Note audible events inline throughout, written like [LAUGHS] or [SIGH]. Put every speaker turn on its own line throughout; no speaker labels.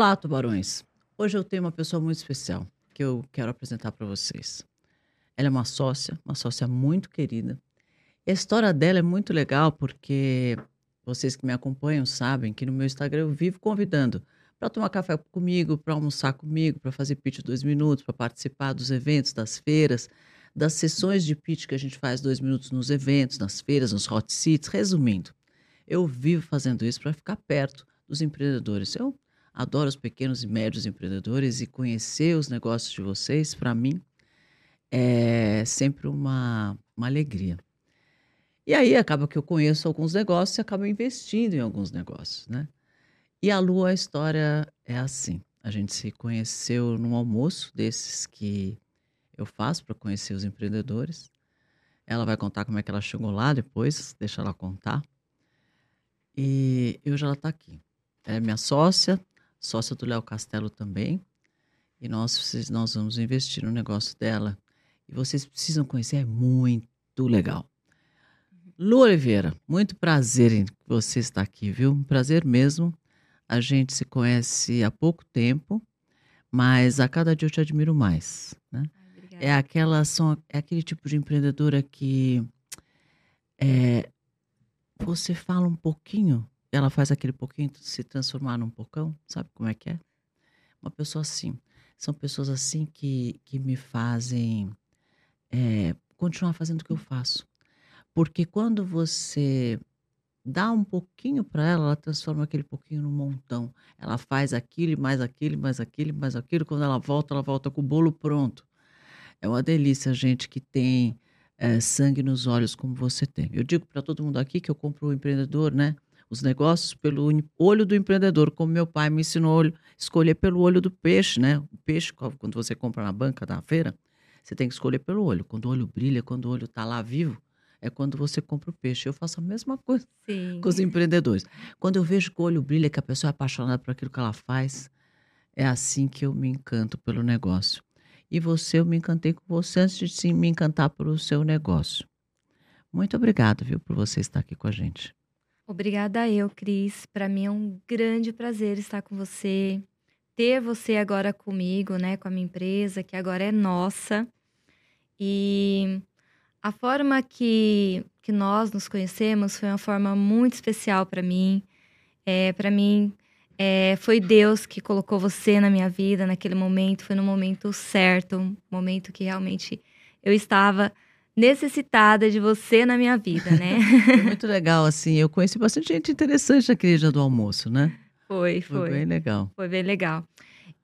Olá, tubarões. Hoje eu tenho uma pessoa muito especial que eu quero apresentar para vocês. Ela é uma sócia, uma sócia muito querida. E a história dela é muito legal porque vocês que me acompanham sabem que no meu Instagram eu vivo convidando para tomar café comigo, para almoçar comigo, para fazer pitch dois minutos, para participar dos eventos, das feiras, das sessões de pitch que a gente faz dois minutos nos eventos, nas feiras, nos hot seats. Resumindo, eu vivo fazendo isso para ficar perto dos empreendedores. Eu adoro os pequenos e médios empreendedores e conhecer os negócios de vocês, para mim, é sempre uma, uma alegria. E aí acaba que eu conheço alguns negócios e acabo investindo em alguns negócios, né? E a Lu, a história é assim. A gente se conheceu num almoço desses que eu faço para conhecer os empreendedores. Ela vai contar como é que ela chegou lá depois, deixa ela contar. E hoje ela está aqui. É minha sócia, sócia do Léo Castelo também. E nós, nós vamos investir no negócio dela. E vocês precisam conhecer, é muito legal. Lu Oliveira, muito prazer em você estar aqui, viu? Um prazer mesmo. A gente se conhece há pouco tempo, mas a cada dia eu te admiro mais, né? É aquela são, é aquele tipo de empreendedora que é, você fala um pouquinho, ela faz aquele pouquinho se transformar num pocão, sabe como é que é? Uma pessoa assim. São pessoas assim que, que me fazem é, continuar fazendo o que eu faço. Porque quando você dá um pouquinho para ela, ela transforma aquele pouquinho num montão. Ela faz aquilo, mais aquilo, mais aquilo, mais aquilo. Quando ela volta, ela volta com o bolo pronto. É uma delícia, gente que tem é, sangue nos olhos como você tem. Eu digo para todo mundo aqui que eu compro o empreendedor, né? Os negócios pelo olho do empreendedor, como meu pai me ensinou a escolher pelo olho do peixe, né? O peixe, quando você compra na banca da feira, você tem que escolher pelo olho. Quando o olho brilha, quando o olho está lá vivo, é quando você compra o peixe. Eu faço a mesma coisa Sim. com os empreendedores. Quando eu vejo que o olho brilha, que a pessoa é apaixonada por aquilo que ela faz, é assim que eu me encanto pelo negócio. E você, eu me encantei com você antes de sim, me encantar pelo seu negócio. Muito obrigado, viu, por você estar aqui com a gente.
Obrigada eu, Cris. Para mim é um grande prazer estar com você, ter você agora comigo, né, com a minha empresa, que agora é nossa. E a forma que, que nós nos conhecemos foi uma forma muito especial para mim. É, para mim, é, foi Deus que colocou você na minha vida naquele momento, foi no momento certo, momento que realmente eu estava necessitada de você na minha vida, né? [LAUGHS]
foi muito legal, assim. Eu conheci bastante gente interessante naquele dia do almoço, né?
Foi, foi.
Foi bem legal.
Foi bem legal.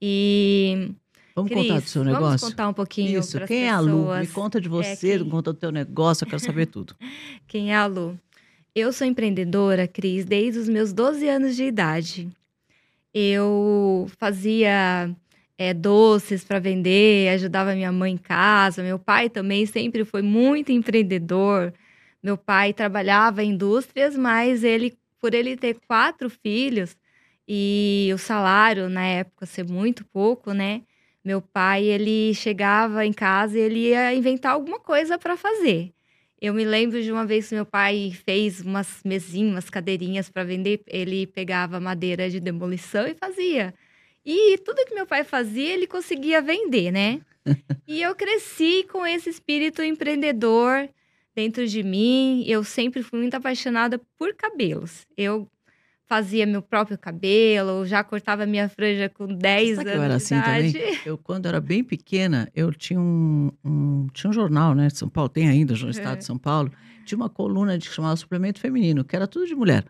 E.
Vamos Cris, contar do seu negócio?
Vamos contar um pouquinho.
Isso. Quem é a Lu? Me conta de você, é quem... conta do teu negócio, eu quero saber tudo. [LAUGHS]
quem é a Lu? Eu sou empreendedora, Cris, desde os meus 12 anos de idade eu fazia é, doces para vender, ajudava minha mãe em casa. Meu pai também sempre foi muito empreendedor. Meu pai trabalhava em indústrias, mas ele, por ele ter quatro filhos e o salário na época ser muito pouco, né? Meu pai ele chegava em casa e ele ia inventar alguma coisa para fazer. Eu me lembro de uma vez que meu pai fez umas mesinhas, umas cadeirinhas para vender. Ele pegava madeira de demolição e fazia. E tudo que meu pai fazia, ele conseguia vender, né? [LAUGHS] e eu cresci com esse espírito empreendedor dentro de mim. Eu sempre fui muito apaixonada por cabelos. Eu fazia meu próprio cabelo, já cortava minha franja com 10 anos
eu era assim
idade.
também? [LAUGHS] Eu, quando era bem pequena, eu tinha um, um, tinha um jornal, né, de São Paulo, tem ainda, no estado é. de São Paulo, tinha uma coluna de que chamava Suplemento Feminino, que era tudo de mulher.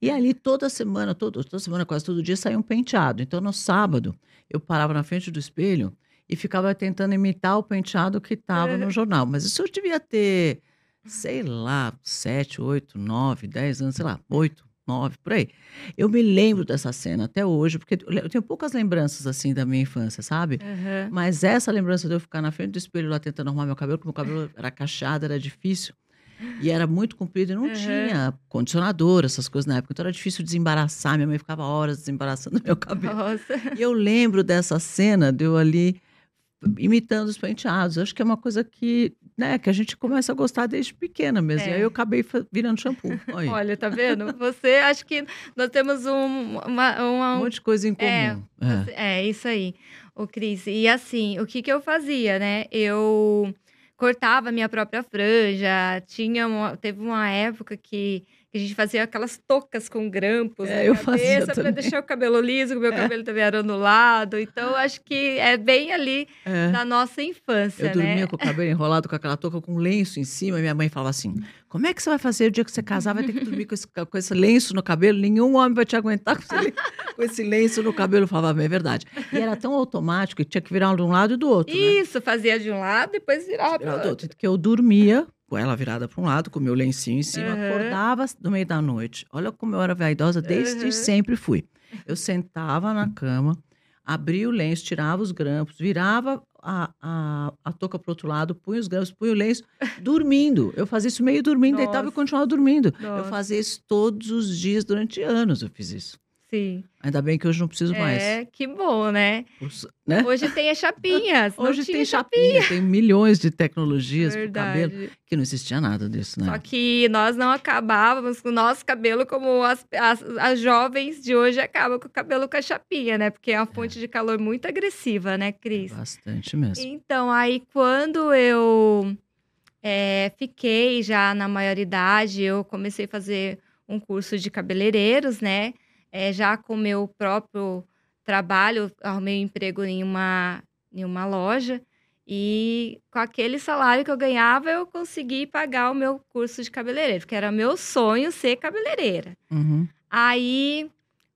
E ali toda semana, todo, toda semana, quase todo dia, saía um penteado. Então, no sábado, eu parava na frente do espelho e ficava tentando imitar o penteado que estava é. no jornal. Mas isso eu devia ter, sei lá, sete, oito, nove, dez anos, sei lá, oito, nove, por aí. Eu me lembro dessa cena até hoje, porque eu tenho poucas lembranças assim da minha infância, sabe? Uhum. Mas essa lembrança de eu ficar na frente do espelho lá tentando arrumar meu cabelo, porque meu cabelo era cacheado, era difícil. E era muito comprido e não uhum. tinha condicionador, essas coisas na época. Então era difícil desembaraçar. Minha mãe ficava horas desembaraçando [LAUGHS] meu cabelo. Nossa. E eu lembro dessa cena de eu ali imitando os penteados. Eu acho que é uma coisa que né, que a gente começa a gostar desde pequena mesmo.
É.
E aí eu acabei virando shampoo. Olha, [LAUGHS]
Olha, tá vendo? Você, acho que nós temos um, uma, uma-
um monte de coisa em comum.
É,
É.
É, isso aí, o Cris. E assim, o que que eu fazia, né? Eu cortava a minha própria franja, tinha uma- teve uma época que a gente fazia aquelas toucas com grampos
É,
na cabeça para deixar o cabelo liso, que o meu
É.
cabelo também era ondulado. Então, acho que é bem ali
É.
da nossa infância,
Eu dormia
né?
com o cabelo enrolado com aquela touca com um lenço em cima, e minha mãe falava assim: Como é que você vai fazer o dia que você casar? Vai ter que dormir com esse, com esse lenço no cabelo? Nenhum homem vai te aguentar com esse, [LAUGHS] com esse lenço no cabelo. Eu falava, é verdade. E era tão automático que tinha que virar de um lado e do outro. né?
Isso, fazia de um lado, depois virava para
do
outro.
outro. Que eu dormia com ela virada para um lado, com o meu lencinho em cima,
Aham.
acordava no meio da noite. Olha como eu era vaidosa, desde
Aham.
sempre fui. [LAUGHS] Eu sentava na cama, abria o lenço, tirava os grampos, virava a, a, a touca para outro lado, punha os grampos, punha o lenço, [LAUGHS] dormindo. Eu fazia isso meio dormindo, deitava e
Nossa.
continuava dormindo. Eu
Nossa.
fazia isso todos os dias, durante anos eu fiz isso.
Sim.
Ainda bem que hoje não preciso mais.
É, que bom, né?
Os- né?
Hoje tem as chapinhas. [LAUGHS]
Hoje tem chapinha, tem milhões de tecnologias para cabelo, que não existia nada disso, né?
Só que nós não acabávamos com o nosso cabelo como as, as, as jovens de hoje acabam com o cabelo com a chapinha, né? Porque é uma fonte de calor muito agressiva, né, Cris?
Bastante mesmo.
Então, aí quando eu é, fiquei já na maioridade, eu comecei a fazer um curso de cabeleireiros, né? É, já com o meu próprio trabalho, arrumei um emprego em uma, em uma loja. E com aquele salário que eu ganhava, eu consegui pagar o meu curso de cabeleireiro, porque era meu sonho ser cabeleireira.
Uhum.
Aí,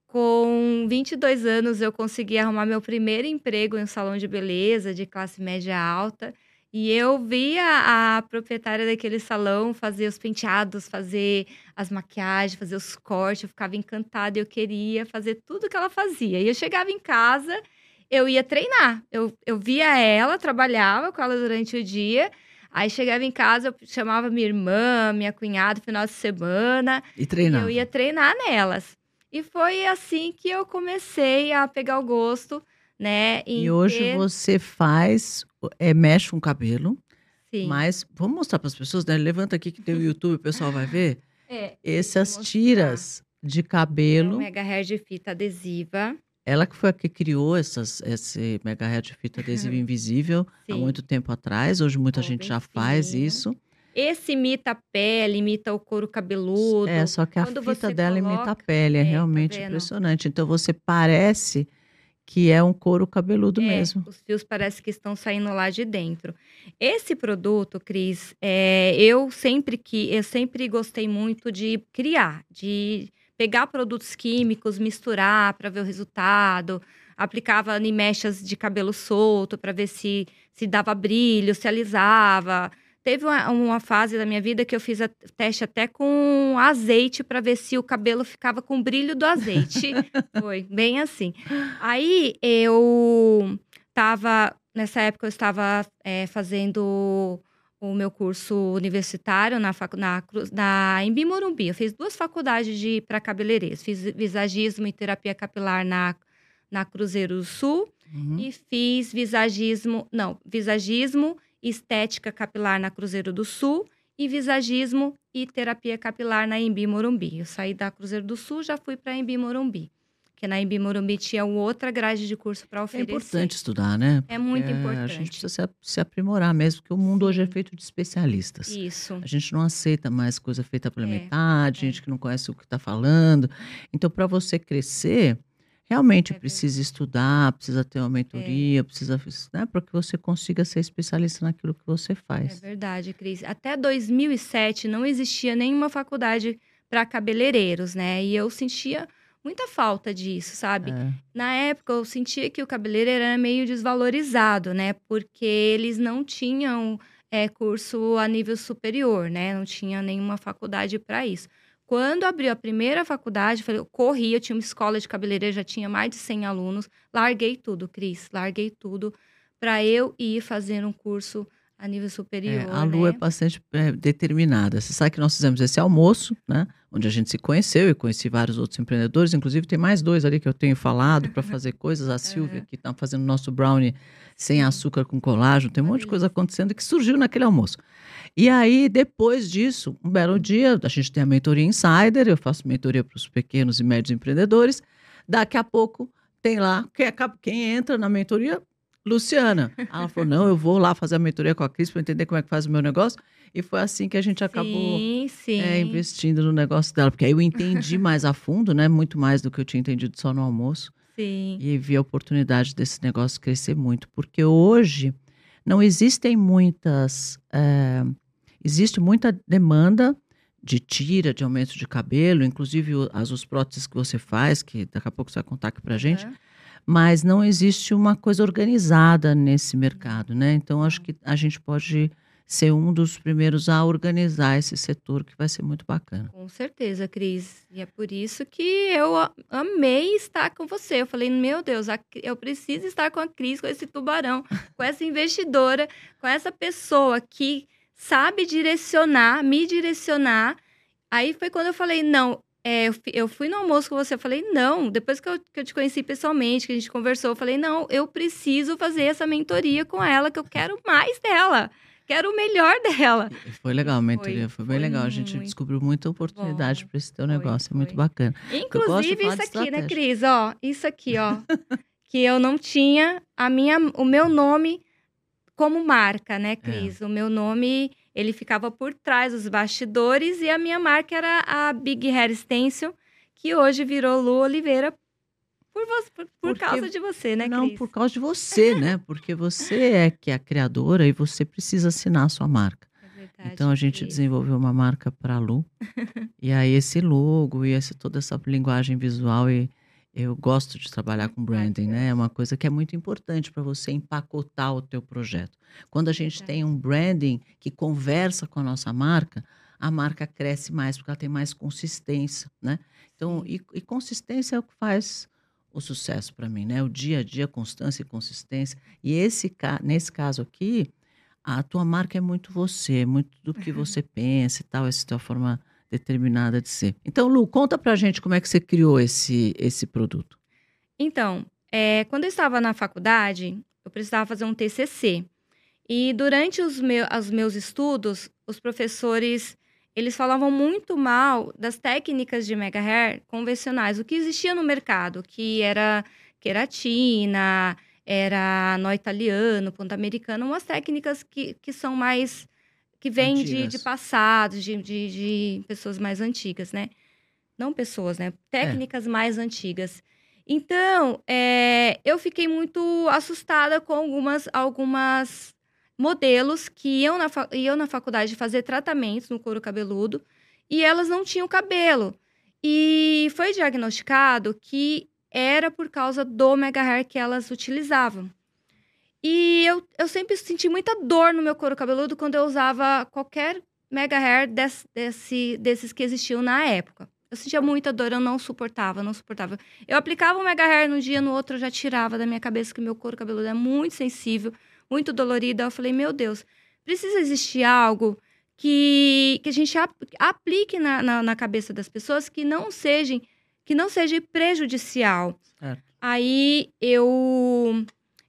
com 22 anos, eu consegui arrumar meu primeiro emprego em um salão de beleza de classe média alta. E eu via a proprietária daquele salão fazer os penteados, fazer as maquiagens, fazer os cortes. Eu ficava encantada eu queria fazer tudo que ela fazia. E eu chegava em casa, eu ia treinar. Eu, eu via ela, trabalhava com ela durante o dia. Aí chegava em casa, eu chamava minha irmã, minha cunhada, final de semana.
E
E
treinava.
eu ia treinar nelas. E foi assim que eu comecei a pegar o gosto, né?
E hoje
ter-
você faz, é, mexe com o cabelo,
Sim.
mas vamos mostrar para as pessoas, né? Levanta aqui que tem o YouTube, o pessoal vai ver. [LAUGHS]
É,
Essas tiras de
é um
cabelo,
mega hair de fita adesiva.
ela que foi a que criou essas, esse mega hair de fita adesiva [LAUGHS] invisível há
Sim.
muito tempo atrás. Hoje muita
Ó,
gente já faz
fininho.
isso.
Esse imita a pele, imita o couro cabeludo.
É, só que a
Quando
fita dela imita a
coloca-
pele, é,
É, tá
realmente
vendo?
impressionante. Então você parece que é um couro cabeludo
É,
mesmo.
Os fios parece que estão saindo lá de dentro. Esse produto, Cris, é, eu sempre que eu sempre gostei muito de criar, de pegar produtos químicos, misturar para ver o resultado. Aplicava em mechas de cabelo solto para ver se se dava brilho, se alisava. Teve uma, uma fase da minha vida que eu fiz a teste até com azeite para ver se o cabelo ficava com o brilho do azeite. [LAUGHS] Foi bem assim. Aí eu tava. Nessa época eu estava é, fazendo o meu curso universitário na, facu- na, na Embi Morumbi. Eu fiz duas faculdades de para cabeleireiros. Fiz visagismo e terapia capilar na, na Cruzeiro do Sul
Uhum.
e fiz visagismo, não, visagismo estética capilar na Cruzeiro do Sul e visagismo e terapia capilar na Embi Morumbi. Eu saí da Cruzeiro do Sul, já fui para Embi Morumbi, porque na Embi Morumbi tinha outra grade de curso para
É
oferecer.
importante estudar, né?
É muito
É, A
importante.
gente precisa se, ap- se aprimorar mesmo, porque o mundo hoje é feito de especialistas.
Isso.
A gente não aceita mais coisa feita pela
É,
metade,
é.
gente que não conhece o que está falando. Então, para você crescer, realmente
É
precisa estudar, precisa ter uma mentoria, precisa, né, para que você consiga ser especialista naquilo que você
É
faz.
verdade, Cris. Até 2007 não existia nenhuma faculdade para cabeleireiros, né? E eu sentia muita falta disso, sabe?
É.
Na época, eu sentia que o cabeleireiro era meio desvalorizado, né? Porque eles não tinham é, curso a nível superior, né? Não tinha nenhuma faculdade para isso. Quando abriu a primeira faculdade, eu falei, eu corri, eu tinha uma escola de cabeleireiro, já tinha mais de 100 alunos. Larguei tudo, Cris, larguei tudo para eu ir fazer um curso a nível superior.
É, a Lu
né?
é bastante é, determinada. Você sabe que nós fizemos esse almoço, né? Onde a gente se conheceu e conheci vários outros empreendedores. Inclusive, tem mais dois ali que eu tenho falado para fazer [LAUGHS] coisas. A Silvia, que está fazendo nosso brownie sem açúcar com colágeno. Tem um monte de coisa acontecendo que surgiu naquele almoço. E aí, depois disso, um belo dia, a gente tem a mentoria Insider. Eu faço mentoria para os pequenos e médios empreendedores. Daqui a pouco, tem lá, quem, quem entra na mentoria Luciana. Ela falou: não, eu vou lá fazer a mentoria com a Cris para entender como é que faz o meu negócio. E foi assim que a gente acabou
sim, sim.
É, investindo no negócio dela. Porque aí eu entendi [LAUGHS] mais a fundo, né? Muito mais do que eu tinha entendido só no almoço.
Sim.
E vi a oportunidade desse negócio crescer muito. Porque hoje não existem muitas. É, existe muita demanda de tira, de aumento de cabelo, inclusive as os próteses que você faz, que daqui a pouco você vai contar aqui pra gente.
Uhum
mas não existe uma coisa organizada nesse mercado, né? Então acho que a gente pode ser um dos primeiros a organizar esse setor, que vai ser muito bacana.
Com certeza, Cris. E é por isso que eu amei estar com você. Eu falei, meu Deus, eu preciso estar com a Cris, com esse tubarão, com essa investidora, com essa pessoa que sabe direcionar, me direcionar. Aí foi quando eu falei, não, é, eu fui no almoço com você, eu falei, não, depois que eu, que eu, te conheci pessoalmente, que a gente conversou, eu falei, não, eu preciso fazer essa mentoria com ela, que eu quero mais dela. Quero o melhor dela.
Foi legal a mentoria, foi, foi bem foi legal. A gente descobriu muita oportunidade para esse teu negócio, foi, é muito bacana.
Inclusive isso aqui, né, Cris? Ó, isso aqui, ó. [LAUGHS] que eu não tinha a minha, o meu nome como marca, né, é. Cris? É. O meu nome ele ficava por trás dos bastidores e a minha marca era a Big Hair Stencil, que hoje virou Lu Oliveira por, você, por, por causa de você, né, Cris?
Não, por causa de você, [LAUGHS] né? Porque você é que é a criadora e você precisa assinar a sua marca. É verdade, então a gente Cris. desenvolveu uma marca para a Lu. [LAUGHS] e aí esse logo e esse, toda essa linguagem visual e eu gosto de trabalhar com branding, né? É uma coisa que é muito importante para você empacotar o teu projeto. Quando a gente tem um branding que conversa com a nossa marca, a marca cresce mais porque ela tem mais consistência, né? Então, e, e consistência é o que faz o sucesso para mim, né? O dia a dia, constância e consistência. E esse nesse caso aqui, a tua marca é muito você, é muito do que [LAUGHS] você pensa e tal, essa tua forma determinada de ser. Então, Lu, conta pra gente como é que você criou esse, esse produto.
Então, é, quando eu estava na faculdade, eu precisava fazer um TCC. E durante os, meu, os meus estudos, os professores eles falavam muito mal das técnicas de mega hair convencionais, o que existia no mercado, que era queratina, era nó italiano, ponto americano, umas técnicas que, que são mais que vem de, de passados, de, de, de, pessoas mais antigas, né? Não pessoas, né? Técnicas é. mais antigas. Então, é, eu fiquei muito assustada com algumas, algumas modelos que iam na, iam na faculdade fazer tratamentos no couro cabeludo e elas não tinham cabelo. E foi diagnosticado que era por causa do mega hair que elas utilizavam. E eu, eu sempre senti muita dor no meu couro cabeludo quando eu usava qualquer mega hair desse, desse, desses que existiam na época. Eu sentia muita dor, eu não suportava, não suportava. Eu aplicava um mega hair no dia, no outro eu já tirava da minha cabeça que meu couro cabeludo é muito sensível, muito dolorido. Eu falei, meu Deus, precisa existir algo que, que a gente aplique na, na, na cabeça das pessoas que não seja, que não seja prejudicial. Aí eu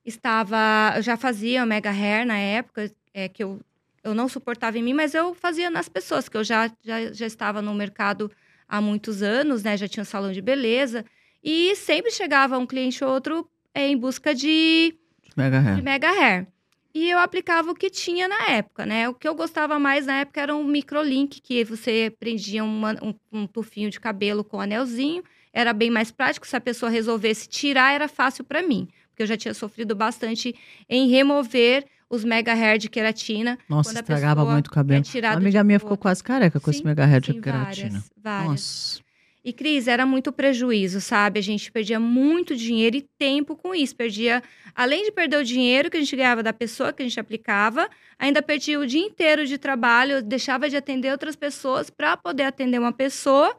estava. Eu já fazia mega hair na época, é, que eu, eu não suportava em mim, mas eu fazia nas pessoas, que eu já, já, já estava no mercado há muitos anos, né? Já tinha um salão de beleza. E sempre chegava um cliente ou outro é, em busca de
mega hair.
De mega hair. E eu aplicava o que tinha na época, né? O que eu gostava mais na época era um microlink, que você prendia uma, um, um tufinho de cabelo com um anelzinho. Era bem mais prático. Se a pessoa resolvesse tirar, era fácil para mim porque eu já tinha sofrido bastante em remover os mega hair de queratina.
Nossa, estragava muito o cabelo.
É
Uma amiga minha ficou quase careca com sim, esse mega hair de queratina.
Várias, várias. Nossa. E, Cris, era muito prejuízo, sabe? A gente perdia muito dinheiro e tempo com isso. Perdia, além de perder o dinheiro que a gente ganhava da pessoa que a gente aplicava, ainda perdia o dia inteiro de trabalho, deixava de atender outras pessoas para poder atender uma pessoa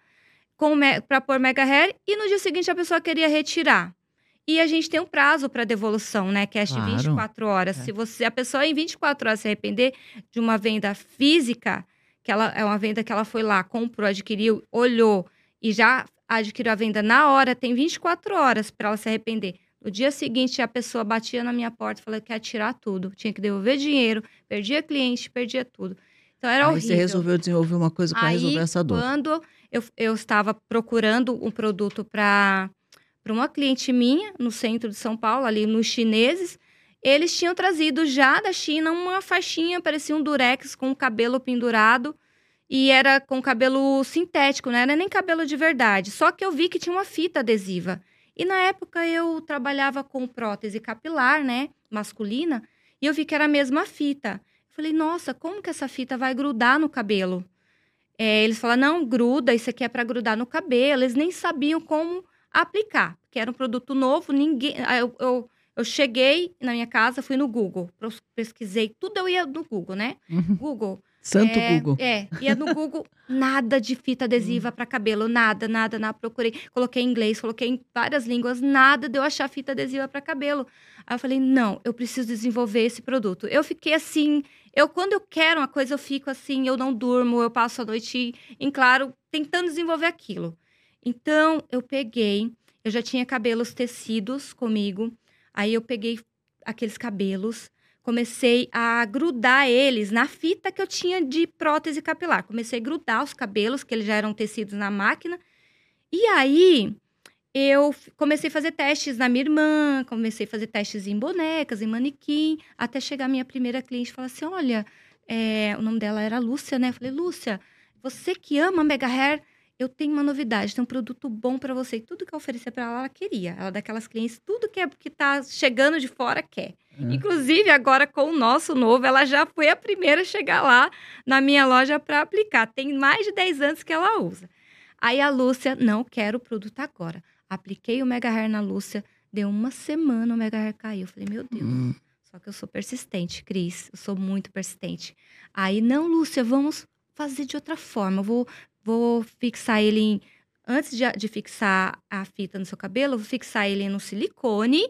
para pôr mega hair e no dia seguinte a pessoa queria retirar. E a gente tem um prazo para devolução, né? Que é de
Claro.
24 horas.
É.
Se você, a pessoa em 24 horas se arrepender de uma venda física, que ela é uma venda que ela foi lá, comprou, adquiriu, olhou e já adquiriu a venda na hora, tem 24 horas para ela se arrepender. No dia seguinte, a pessoa batia na minha porta e falou que ia tirar tudo. Tinha que devolver dinheiro, perdia cliente, perdia tudo. Então era
Aí
horrível.
você resolveu desenvolver uma coisa para
Aí,
resolver essa dor.
Quando eu, eu estava procurando um produto para uma cliente minha, no centro de São Paulo, ali nos chineses, eles tinham trazido já da China uma faixinha, parecia um durex com o cabelo pendurado. E era com cabelo sintético, não era nem cabelo de verdade. Só que eu vi que tinha uma fita adesiva. E na época eu trabalhava com prótese capilar, né? Masculina. E eu vi que era a mesma fita. Falei, nossa, como que essa fita vai grudar no cabelo? É, eles falaram, não, gruda, isso aqui é para grudar no cabelo. Eles nem sabiam como aplicar, porque era um produto novo, ninguém. aí Eu, eu, eu cheguei na minha casa, fui no Google, pesquisei, tudo eu ia no Google, né?
Uhum.
Google.
Santo
é,
Google.
É, ia no Google, nada de fita [LAUGHS] adesiva para cabelo, nada, nada, nada. Procurei, coloquei em inglês, coloquei em várias línguas, nada de eu achar fita adesiva para cabelo. Aí eu falei, não, eu preciso desenvolver esse produto. Eu fiquei assim, eu quando eu quero uma coisa, eu fico assim, eu não durmo, eu passo a noite em claro, tentando desenvolver aquilo. Então, eu peguei, eu já tinha cabelos tecidos comigo, aí eu peguei aqueles cabelos, comecei a grudar eles na fita que eu tinha de prótese capilar. Comecei a grudar os cabelos, que eles já eram tecidos na máquina. E aí, eu comecei a fazer testes na minha irmã, comecei a fazer testes em bonecas, em manequim, até chegar a minha primeira cliente e falar assim: olha, é, o nome dela era Lúcia, né? Eu falei, Lúcia, você que ama Mega Hair, eu tenho uma novidade, tem um produto bom pra você. E tudo que eu oferecia pra ela, ela queria. Ela é daquelas clientes, tudo que, é, que tá chegando de fora quer.
É.
Inclusive, agora com o nosso novo, ela já foi a primeira a chegar lá na minha loja para aplicar. Tem mais de 10 anos que ela usa. Aí a Lúcia, não quero o produto agora. Apliquei o Mega Hair na Lúcia, deu uma semana o Mega Hair caiu. Eu falei, meu Deus.
Hum.
Só que eu sou persistente, Cris. Eu sou muito persistente. Aí, não, Lúcia, vamos fazer de outra forma. Eu vou, vou fixar ele em. Antes de, de fixar a fita no seu cabelo, eu vou fixar ele no silicone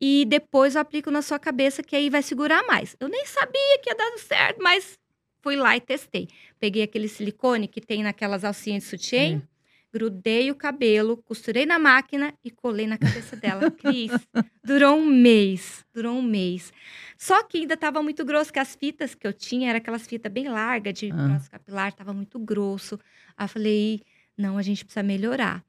e depois eu aplico na sua cabeça, que aí vai segurar mais. Eu nem sabia que ia dar certo, mas fui lá e testei. Peguei aquele silicone que tem naquelas alcinhas de sutiã,
Hum.
Grudei o cabelo, costurei na máquina e colei na cabeça dela. Cris, durou um mês. Durou um mês. Só que ainda estava muito grosso, que as fitas que eu tinha eram aquelas fitas bem largas de
Ah.
capilar, estava muito grosso. Aí eu falei, não, a gente precisa melhorar.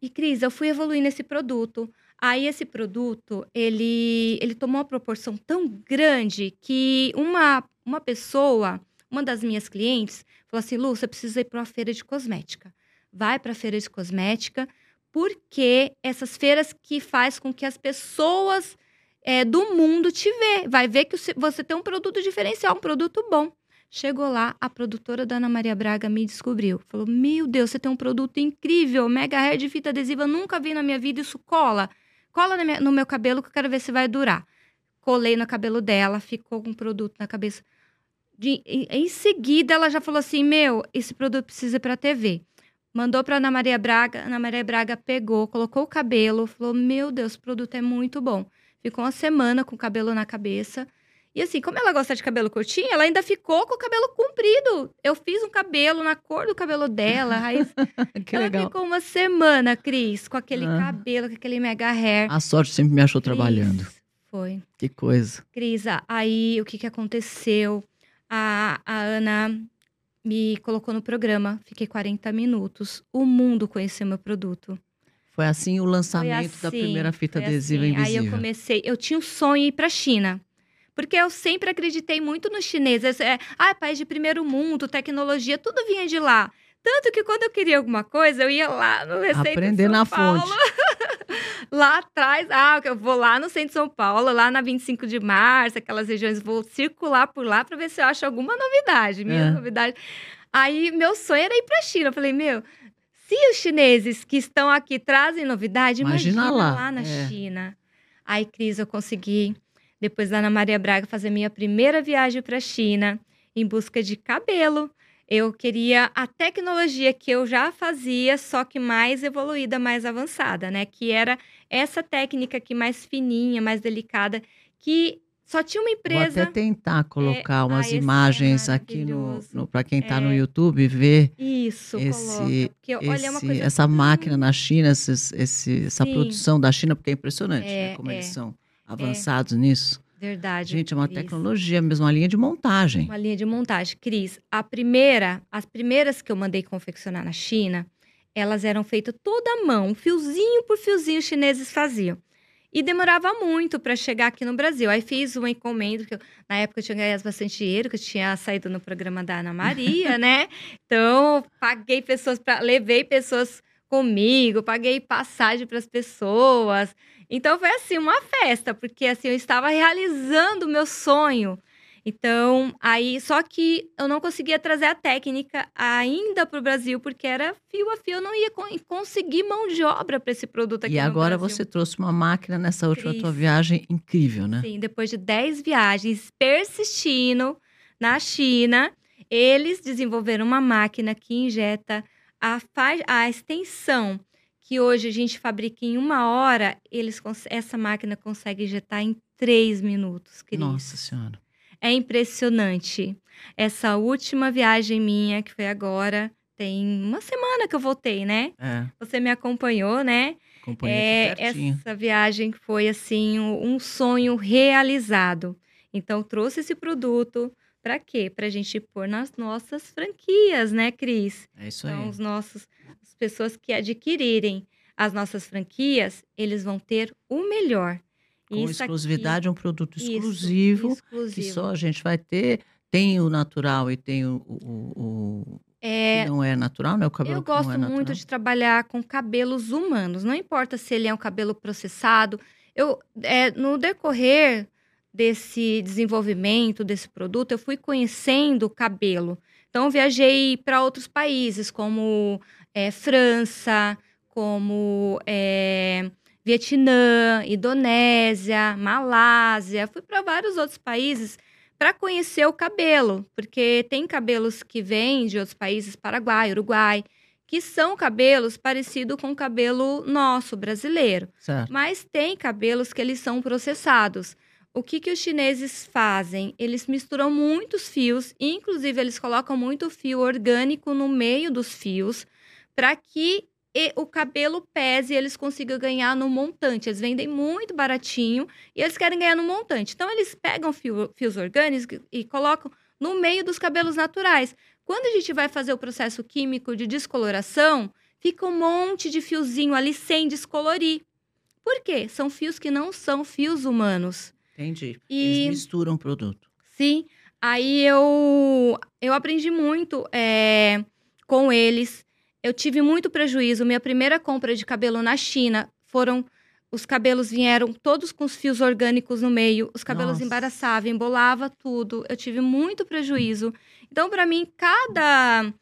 E, Cris, eu fui evoluindo esse produto. Aí, esse produto, ele, ele tomou uma proporção tão grande que uma, uma pessoa, uma das minhas clientes, falou assim, Lu, você precisa ir para uma feira de cosmética. Vai para a feira de cosmética, porque essas feiras que faz com que as pessoas é, do mundo te vê. Vai ver que você- tem um produto diferencial, um produto bom. Chegou lá, a produtora da Ana Maria Braga me descobriu. Falou: Meu Deus, você tem um produto incrível, mega hair de fita adesiva, nunca vi na minha vida, isso cola. Cola no meu cabelo que eu quero ver se vai durar. Colei no cabelo dela, ficou com o produto na cabeça. De- em, em seguida, ela já falou assim: Meu, esse produto precisa pra TV. Mandou pra Ana Maria Braga, Ana Maria Braga pegou, colocou o cabelo, falou: Meu Deus, esse produto é muito bom. Ficou uma semana com o cabelo na cabeça. E assim, como ela gosta de cabelo curtinho, ela ainda ficou com o cabelo comprido. Eu fiz um cabelo na cor do cabelo dela. Aí [LAUGHS] ela
legal.
ficou uma semana, Cris, com aquele
Ah.
cabelo, com aquele mega hair.
A sorte sempre me achou
Cris,
trabalhando.
Foi.
Que coisa.
Cris, aí o que, que aconteceu? A, a Ana me colocou no programa, fiquei 40 minutos. O mundo conheceu meu produto.
Foi assim o lançamento da
assim,
primeira fita adesiva
assim.
invisível.
Aí eu comecei, eu tinha um sonho ir pra China. Porque eu sempre acreditei muito nos chineses. É, ah, país de primeiro mundo, tecnologia, tudo vinha de lá. Tanto que quando eu queria alguma coisa, eu ia lá no Receita de
Aprender
São
na
Paulo,
fonte. [LAUGHS]
lá atrás, ah, eu vou lá no centro de São Paulo, lá na 25 de março, aquelas regiões, vou circular por lá para ver se eu acho alguma novidade, minha
É.
novidade. Aí meu sonho era ir para China. Eu falei, meu, se os chineses que estão aqui trazem novidade,
Imagina
imagina,
lá,
lá, na
é.
China. Aí, Cris, eu consegui, depois da Ana Maria Braga, fazer minha primeira viagem para China em busca de cabelo. Eu queria a tecnologia que eu já fazia, só que mais evoluída, mais avançada, né? Que era essa técnica aqui mais fininha, mais delicada, que só tinha uma empresa.
Vou até tentar
É,
colocar umas
ah, esse é
imagens aqui no, no para quem está no
É.
YouTube ver
Isso,
Esse-
coloca. Porque, olha, é uma
esse-
coisa
essa máquina na China, esses- esse- essa
Sim.
produção da China, porque é impressionante né,
É,
como
é.
eles são avançados nisso.
Verdade.
Gente, é uma
Cris.
tecnologia mesmo, uma linha de montagem.
Uma linha de montagem. Cris, a primeira, as primeiras que eu mandei confeccionar na China, elas eram feitas toda à mão, fiozinho por fiozinho os chineses faziam. E demorava muito para chegar aqui no Brasil. Aí fiz uma encomenda, porque eu- na época eu tinha ganhado bastante dinheiro, que eu tinha saído no programa da Ana Maria, [LAUGHS] né? Então, paguei pessoas para levei pessoas comigo, paguei passagem para as pessoas. Então foi assim uma festa, porque assim eu estava realizando o meu sonho. Então, aí, só que eu não conseguia trazer a técnica ainda para o Brasil, porque era fio a fio, eu não ia con- conseguir mão de obra para esse produto aqui
E agora você trouxe uma máquina nessa última tua viagem incrível, né?
Sim, depois de 10 viagens persistindo na China, eles desenvolveram uma máquina que injeta a, a extensão que hoje a gente fabrica em uma hora, eles essa máquina consegue injetar em três minutos, Cris.
Nossa Senhora.
É impressionante. Essa última viagem minha, que foi agora, tem uma semana que eu voltei, né?
É,
Você me acompanhou, né?
acompanhei
É, essa viagem foi assim um um sonho realizado. Então trouxe esse produto para quê? Para a gente pôr nas nossas franquias, né, Cris?
É isso aí.
Então os nossos as pessoas que adquirirem as nossas franquias, eles vão ter o melhor.
Com
Isso aqui-
exclusividade, é um produto
isso,
exclusivo, que
exclusivo.
só a gente vai ter. Tem o natural e tem o, o- o-
É,
não é natural, né? O cabelo
Eu
não
gosto
é
muito de trabalhar com cabelos humanos, não importa se ele é um cabelo processado. Eu, é, no decorrer desse desenvolvimento desse produto, eu fui conhecendo o cabelo. Então, viajei para outros países, como é, França, como é, Vietnã, Indonésia, Malásia. Fui para vários outros países para conhecer o cabelo, porque tem cabelos que vêm de outros países, Paraguai, Uruguai, que são cabelos parecidos com o cabelo nosso, brasileiro.
Certo.
Mas tem cabelos que eles são processados. O que, que os chineses fazem? Eles misturam muitos fios, inclusive eles colocam muito fio orgânico no meio dos fios, para que o cabelo pese e eles consigam ganhar no montante. Eles vendem muito baratinho e eles querem ganhar no montante. Então, eles pegam fio- fios orgânicos e colocam no meio dos cabelos naturais. Quando a gente vai fazer o processo químico de descoloração, fica um monte de fiozinho ali sem descolorir. Por quê? São fios que não são fios humanos.
Entendi.
E-
Eles misturam o produto.
Sim, aí eu, eu aprendi muito é, com eles. Eu tive muito prejuízo. Minha primeira compra de cabelo na China foram. Os cabelos vieram todos com os fios orgânicos no meio, os cabelos
Nossa.
embaraçavam, embolava tudo. Eu tive muito prejuízo. Então, para mim, cada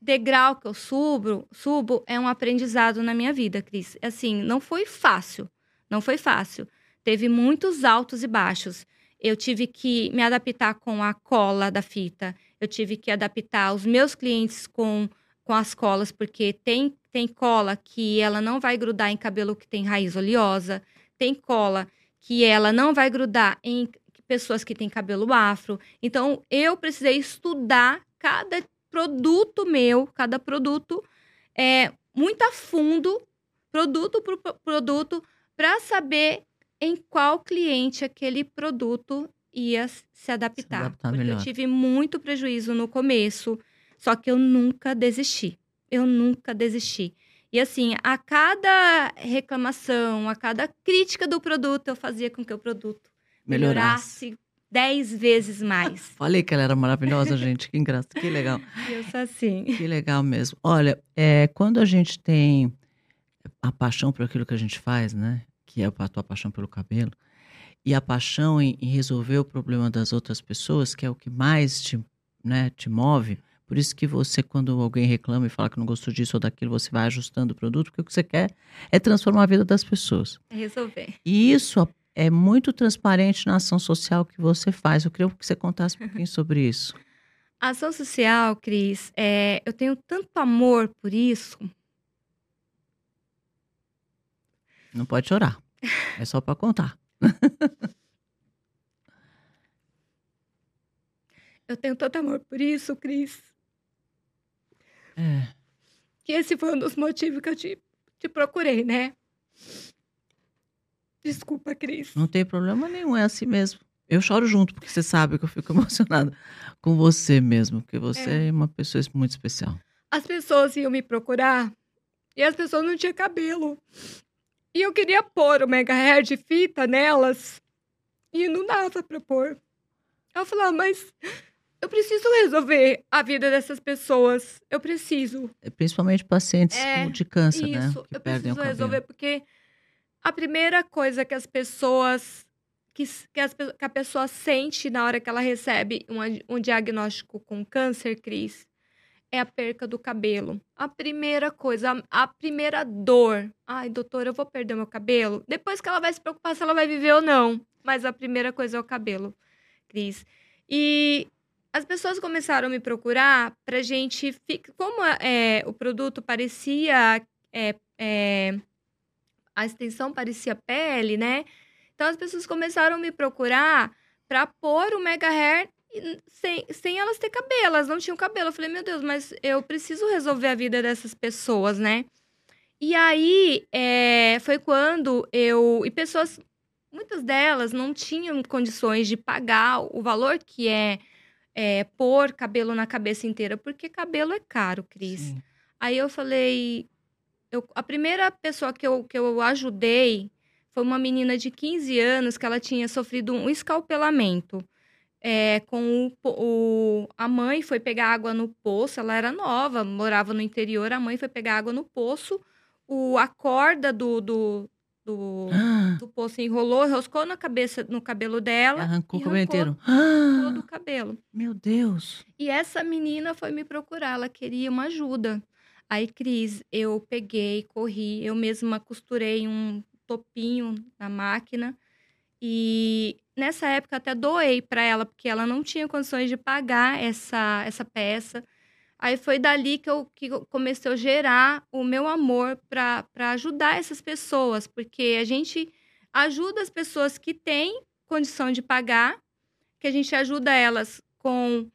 degrau que eu subo, subo é um aprendizado na minha vida, Cris. Assim, não foi fácil. Não foi fácil. Teve muitos altos e baixos. Eu tive que me adaptar com a cola da fita. Eu tive que adaptar os meus clientes com, com as colas, porque tem, tem cola que ela não vai grudar em cabelo que tem raiz oleosa. Tem cola que ela não vai grudar em pessoas que têm cabelo afro. Então, eu precisei estudar cada produto meu, cada produto, é, muito a fundo, produto por pro- produto, para saber em qual cliente aquele produto ia se adaptar.
adaptar
porque
melhor.
eu tive muito prejuízo no começo, só que eu nunca desisti. Eu nunca desisti. E assim, a cada reclamação, a cada crítica do produto, eu fazia com que o produto
Melhorasse.
melhorasse dez vezes mais. [LAUGHS]
Falei que ela era maravilhosa, gente. Que engraçado. Que legal. [LAUGHS]
eu sou assim.
Que legal mesmo. Olha, é, quando a gente tem a paixão por aquilo que a gente faz, né? Que é a tua paixão pelo cabelo, e a paixão em, em resolver o problema das outras pessoas, que é o que mais te, né, te move. Por isso que você, quando alguém reclama e fala que não gostou disso ou daquilo, você vai ajustando o produto, porque o que você quer é transformar a vida das pessoas.
É resolver.
E isso é muito transparente na ação social que você faz. Eu queria que você contasse um pouquinho sobre isso.
A [LAUGHS] ação social, Cris, é, eu tenho tanto amor por isso.
Não pode chorar. É só para contar. [LAUGHS]
eu tenho tanto amor por isso, Cris.
É.
Que esse foi um dos motivos que eu te, te procurei, né? Desculpa, Cris.
Não tem problema nenhum, é assim mesmo. Eu choro junto, porque você sabe que eu fico [LAUGHS] emocionada com você mesmo, porque você é, é uma pessoa muito especial.
As pessoas iam me procurar e as pessoas não tinham cabelo. E eu queria pôr o mega hair de fita nelas e não dava pra pôr. Eu falava, mas eu preciso resolver a vida dessas pessoas. Eu preciso.
É, principalmente pacientes é, de câncer, né, isso, né?
Que eu preciso resolver, porque a primeira coisa que as pessoas. Que, que, as, que, a pessoa sente na hora que ela recebe um, um diagnóstico com câncer, Cris, é a perca do cabelo. A primeira coisa, a, a, primeira dor. Ai, doutor, eu vou perder meu cabelo. Depois que ela vai se preocupar se ela vai viver ou não. Mas a primeira coisa é o cabelo, Cris. E as pessoas começaram a me procurar pra gente. Como é, o produto parecia. É, é, a extensão parecia pele, né? Então as pessoas começaram a me procurar para pôr o Mega Hair sem, sem elas ter cabelo. Elas não tinham cabelo. Eu falei, meu Deus, mas eu preciso resolver a vida dessas pessoas, né? E aí é, foi quando eu. E pessoas, muitas delas não tinham condições de pagar o valor que é é, pôr cabelo na cabeça inteira, porque cabelo é caro, Cris. Sim. Aí eu falei. Eu, a primeira pessoa que eu, que eu ajudei foi uma menina de 15 anos que ela tinha sofrido um escalpelamento. É, com o, o, a mãe foi pegar água no poço, ela era nova, morava no interior, a mãe foi pegar água no poço, o, a corda do, do, do, ah. do poço enrolou, enroscou na cabeça, no cabelo dela.
Arrancou o cabelo inteiro.
Todo o cabelo.
Meu Deus.
E essa menina foi me procurar, ela queria uma ajuda. Aí, Cris, eu peguei, corri, eu mesma costurei um topinho na máquina. E nessa época até doei para ela, porque ela não tinha condições de pagar essa, essa peça. Aí foi dali que eu, que eu comecei a gerar o meu amor para ajudar essas pessoas, porque a gente ajuda as pessoas que têm condição de pagar, que a gente ajuda elas com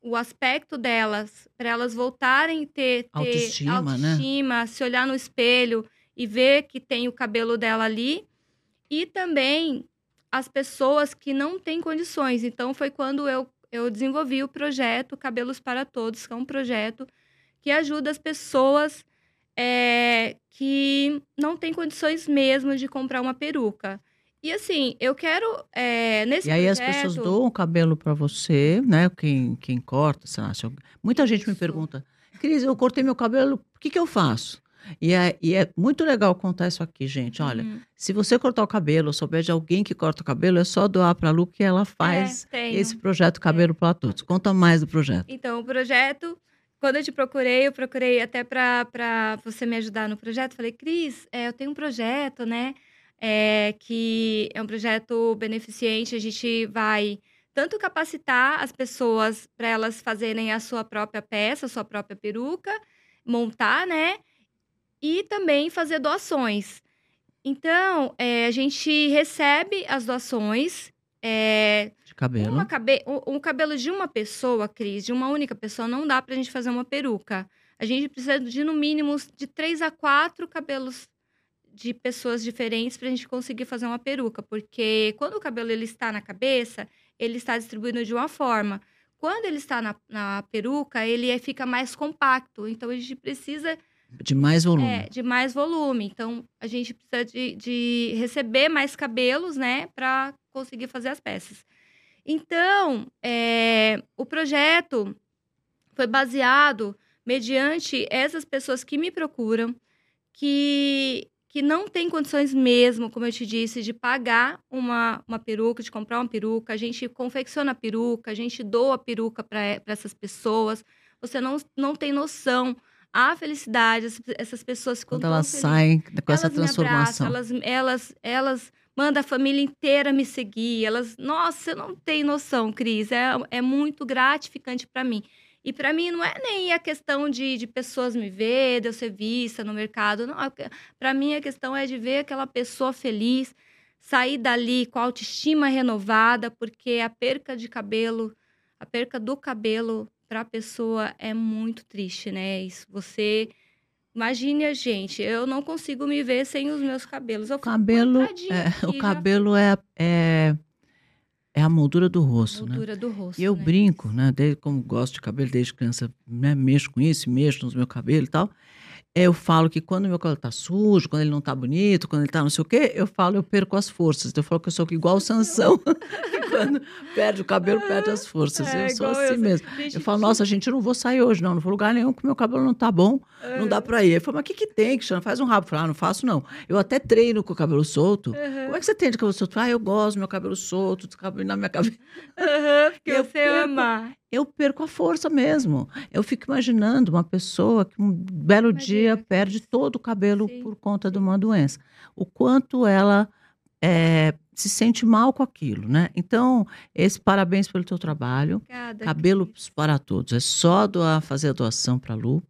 o aspecto delas, para elas voltarem a ter, ter
autoestima, né?
autoestima
né?
se olhar no espelho e ver que tem o cabelo dela ali. E também as pessoas que não têm condições. Então, foi quando eu eu desenvolvi o projeto Cabelos para Todos, que é um projeto que ajuda as pessoas é, que não têm condições mesmo de comprar uma peruca. E assim, eu quero é, nesse
E aí
projeto...
as pessoas doam o cabelo para você, né? Quem, quem corta, sei lá. Eu... Muita gente Isso. me pergunta, Cris, eu cortei meu cabelo, o que, que eu faço? E é, e é muito legal contar isso aqui, gente. Olha, uhum. se você cortar o cabelo ou souber de alguém que corta o cabelo, é só doar para a Lu que ela faz é, esse projeto Cabelo é. para Todos. Conta mais do projeto.
Então, o projeto, quando eu te procurei, eu procurei até para você me ajudar no projeto. Falei, Cris, é, eu tenho um projeto, né? É, que é um projeto beneficente. A gente vai tanto capacitar as pessoas para elas fazerem a sua própria peça, a sua própria peruca, montar, né? E também fazer doações. Então, é, a gente recebe as doações. É,
de cabelo.
Cabe um, um, cabelo de uma pessoa, Cris, de uma única pessoa, não dá pra gente fazer uma peruca. A gente precisa de, no mínimo, de três a quatro cabelos de pessoas diferentes para a gente conseguir fazer uma peruca. Porque quando o cabelo ele está na cabeça, ele está distribuído de uma forma. Quando ele está na, na peruca, ele é, fica mais compacto. Então, a gente precisa
de mais volume.
É, de mais volume. Então, a gente precisa de, de receber mais cabelos, né, para conseguir fazer as peças. Então, é, o projeto foi baseado mediante essas pessoas que me procuram, que, que não têm condições mesmo, como eu te disse, de pagar uma, uma peruca, de comprar uma peruca. A gente confecciona a peruca, a gente doa a peruca para essas pessoas. Você não, não tem noção a felicidade, essas pessoas
quando elas saem com essa transformação.
Abraçam, elas, elas, elas manda a família inteira me seguir. Elas, nossa, você não tem noção, Cris, é, é muito gratificante para mim. E para mim não é nem a questão de, de pessoas me ver, de eu ser vista no mercado. Não, para mim a questão é de ver aquela pessoa feliz, sair dali com a autoestima renovada, porque a perca de cabelo, a perca do cabelo para a pessoa é muito triste, né? Isso você Imagine a gente, eu não consigo me ver sem os meus cabelos. Eu
cabelo, é, o cabelo é, é é a moldura do rosto,
né? moldura
né?
do rosto.
E eu
né?
brinco, né? Desde, como gosto de cabelo desde criança, né? mexo com isso, mexo nos meus cabelos e tal eu falo que quando meu cabelo tá sujo, quando ele não tá bonito, quando ele tá não sei o quê, eu falo, eu perco as forças. Então eu falo que eu sou igual o Sansão. [LAUGHS] quando perde o cabelo, perde as forças. É, eu sou assim eu, mesmo. Gente, eu falo, nossa, gente, eu não vou sair hoje, não. Não vou lugar nenhum, porque meu cabelo não tá bom. Uhum. Não dá pra ir. Eu falo, mas o que que tem, Cristiano? Faz um rabo. Eu falo, ah, não faço, não. Eu até treino com o cabelo solto. Uhum. Como é que você tem de cabelo solto? Ah, eu gosto do meu cabelo solto, cabelo na minha cabeça.
Uhum, porque eu você perco, ama
eu perco a força mesmo. Eu fico imaginando uma pessoa que um belo Imagina. dia perde todo o cabelo Sim. por conta de uma doença. O quanto ela é, se sente mal com aquilo, né? Então, esse parabéns pelo teu trabalho. Cada Cabelos para todos. É só doar, fazer a doação para a Lu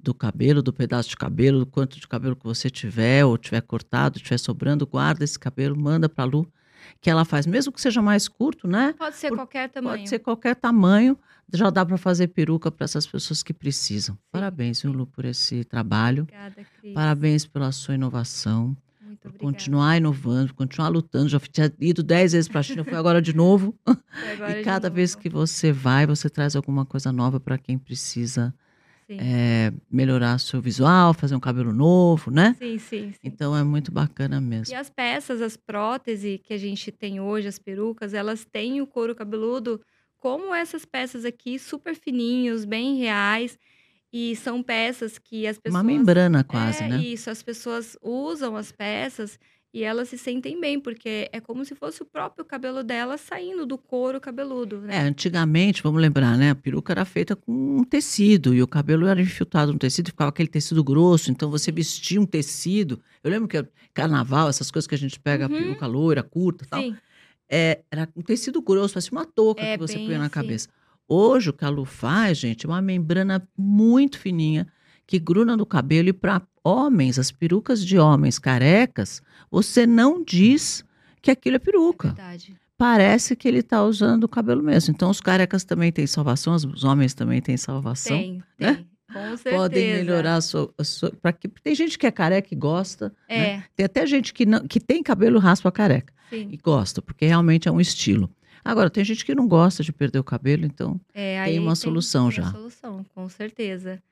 do cabelo, do pedaço de cabelo, do quanto de cabelo que você tiver, ou tiver cortado, tiver sobrando, guarda esse cabelo, manda para a Lu que ela faz, mesmo que seja mais curto, né?
Pode ser Por, qualquer tamanho.
Pode ser qualquer tamanho. Já dá para fazer peruca para essas pessoas que precisam. Sim. Parabéns, viu, Lu, por esse trabalho. Obrigada, Cris. Parabéns pela sua inovação. Muito por obrigada. continuar inovando, continuar lutando. Já tinha ido dez vezes para a China, fui agora de novo. [LAUGHS] Agora e cada vez que você vai, você traz alguma coisa nova para quem precisa é, melhorar seu visual, fazer um cabelo novo, né?
Sim, sim, sim,
Então é muito bacana mesmo.
E as peças, as próteses que a gente tem hoje, as perucas, elas têm o couro cabeludo como essas peças aqui, super fininhos, bem reais. E são peças que as pessoas.
Uma membrana quase,
é,
né?
Isso, as pessoas usam as peças e elas se sentem bem, porque é como se fosse o próprio cabelo dela saindo do couro cabeludo, né?
É, antigamente, vamos lembrar, né? A peruca era feita com um tecido e o cabelo era infiltrado no tecido, ficava aquele tecido grosso, então você vestia um tecido. Eu lembro que carnaval, essas coisas que a gente pega, uhum. a peruca loira, curta e tal. É, era um tecido grosso, parecia uma touca é, que você põe na assim. cabeça. Hoje, o que a Lu faz, gente, é uma membrana muito fininha que gruda no cabelo e para homens, as perucas de homens carecas, você não diz que aquilo é peruca. Verdade. Parece que ele está usando o cabelo mesmo. Então, os carecas também têm salvação, os homens também têm salvação.
Tem, né? tem. Com certeza.
Podem melhorar a sua. A sua que, tem gente que é careca e gosta. É. Né? Tem até gente que, não, que tem cabelo raspa careca. Sim. E gosta, porque realmente é um estilo. Agora, tem gente que não gosta de perder o cabelo, então é, tem uma tem, solução tem já. Uma
solução, com certeza.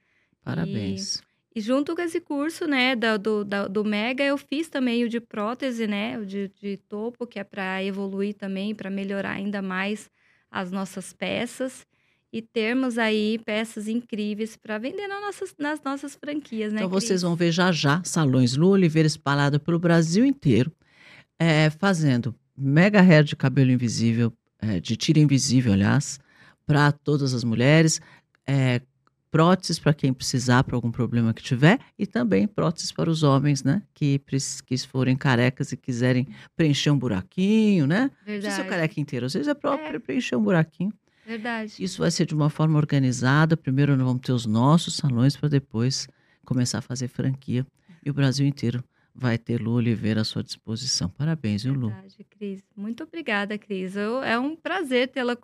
Parabéns.
E, e junto com esse curso, né, da, do, da, do Mega, eu fiz também o de prótese, né, o de, de topo, que é para evoluir também, para melhorar ainda mais as nossas peças e termos aí peças incríveis para vender nas nossas, nas nossas franquias, né?
Então Cris? vocês vão ver já já salões Lu Oliveira espalhado pelo Brasil inteiro, é, fazendo mega hair de cabelo invisível, é, de tira invisível, aliás, para todas as mulheres, é, próteses para quem precisar, para algum problema que tiver, e também próteses para os homens, né? Que, que forem carecas e quiserem preencher um buraquinho, né? Verdade. Não precisa ser careca inteiro, às vezes é próprio é. preencher um buraquinho.
Verdade.
Isso vai ser de uma forma organizada. Primeiro nós vamos ter os nossos salões para depois começar a fazer franquia. E o Brasil inteiro vai ter Lu Oliveira à sua disposição. Parabéns, viu, Lu?
Verdade, Cris. Muito obrigada, Cris. Eu, é um prazer tê-la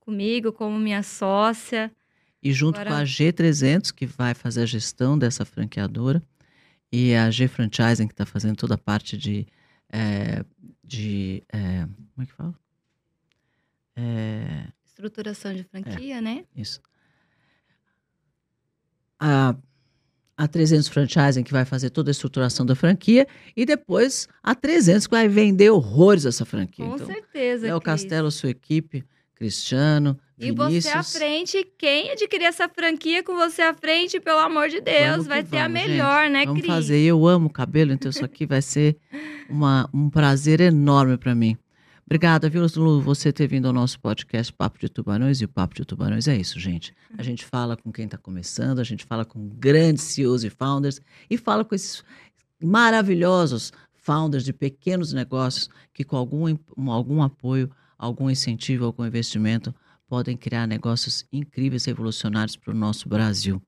comigo como minha sócia.
E junto Agora... com a G300, que vai fazer a gestão dessa franqueadora, e a G Franchising, que está fazendo toda a parte de. É, de é, como é que fala?
É, Estruturação de franquia, né?
Isso. A, a 300 Franchising, que vai fazer toda a estruturação da franquia, e depois a 300, que vai vender horrores essa franquia.
Com então, certeza.
Léo Castelo, sua equipe, Cristiano,
e você à frente, quem adquirir essa franquia com você à frente, pelo amor de Deus, vai ser a melhor,
gente.
né,
vamos
Cris?
fazer. Eu amo cabelo, então isso aqui vai ser uma, um prazer enorme para mim. Obrigada, viu, Lu, você ter vindo ao nosso podcast Papo de Tubarões. E o Papo de Tubarões é isso, gente. A gente fala com quem está começando, a gente fala com grandes CEOs e founders e fala com esses maravilhosos founders de pequenos negócios que, com algum, algum apoio, algum incentivo, algum investimento, podem criar negócios incríveis, revolucionários para o nosso Brasil.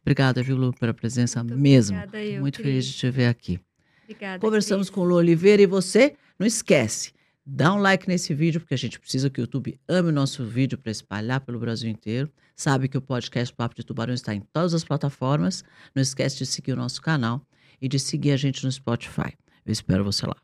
Obrigada, viu, Lu, pela presença
Muito
mesmo.
obrigada eu,
Muito feliz de te ver aqui.
Obrigada.
Conversamos
Cris.
com o Lu Oliveira e você, não esquece, dá um like nesse vídeo, porque a gente precisa que o YouTube ame o nosso vídeo para espalhar pelo Brasil inteiro. Sabe que o podcast Papo de Tubarão está em todas as plataformas. Não esquece de seguir o nosso canal e de seguir a gente no Spotify. Eu espero você lá.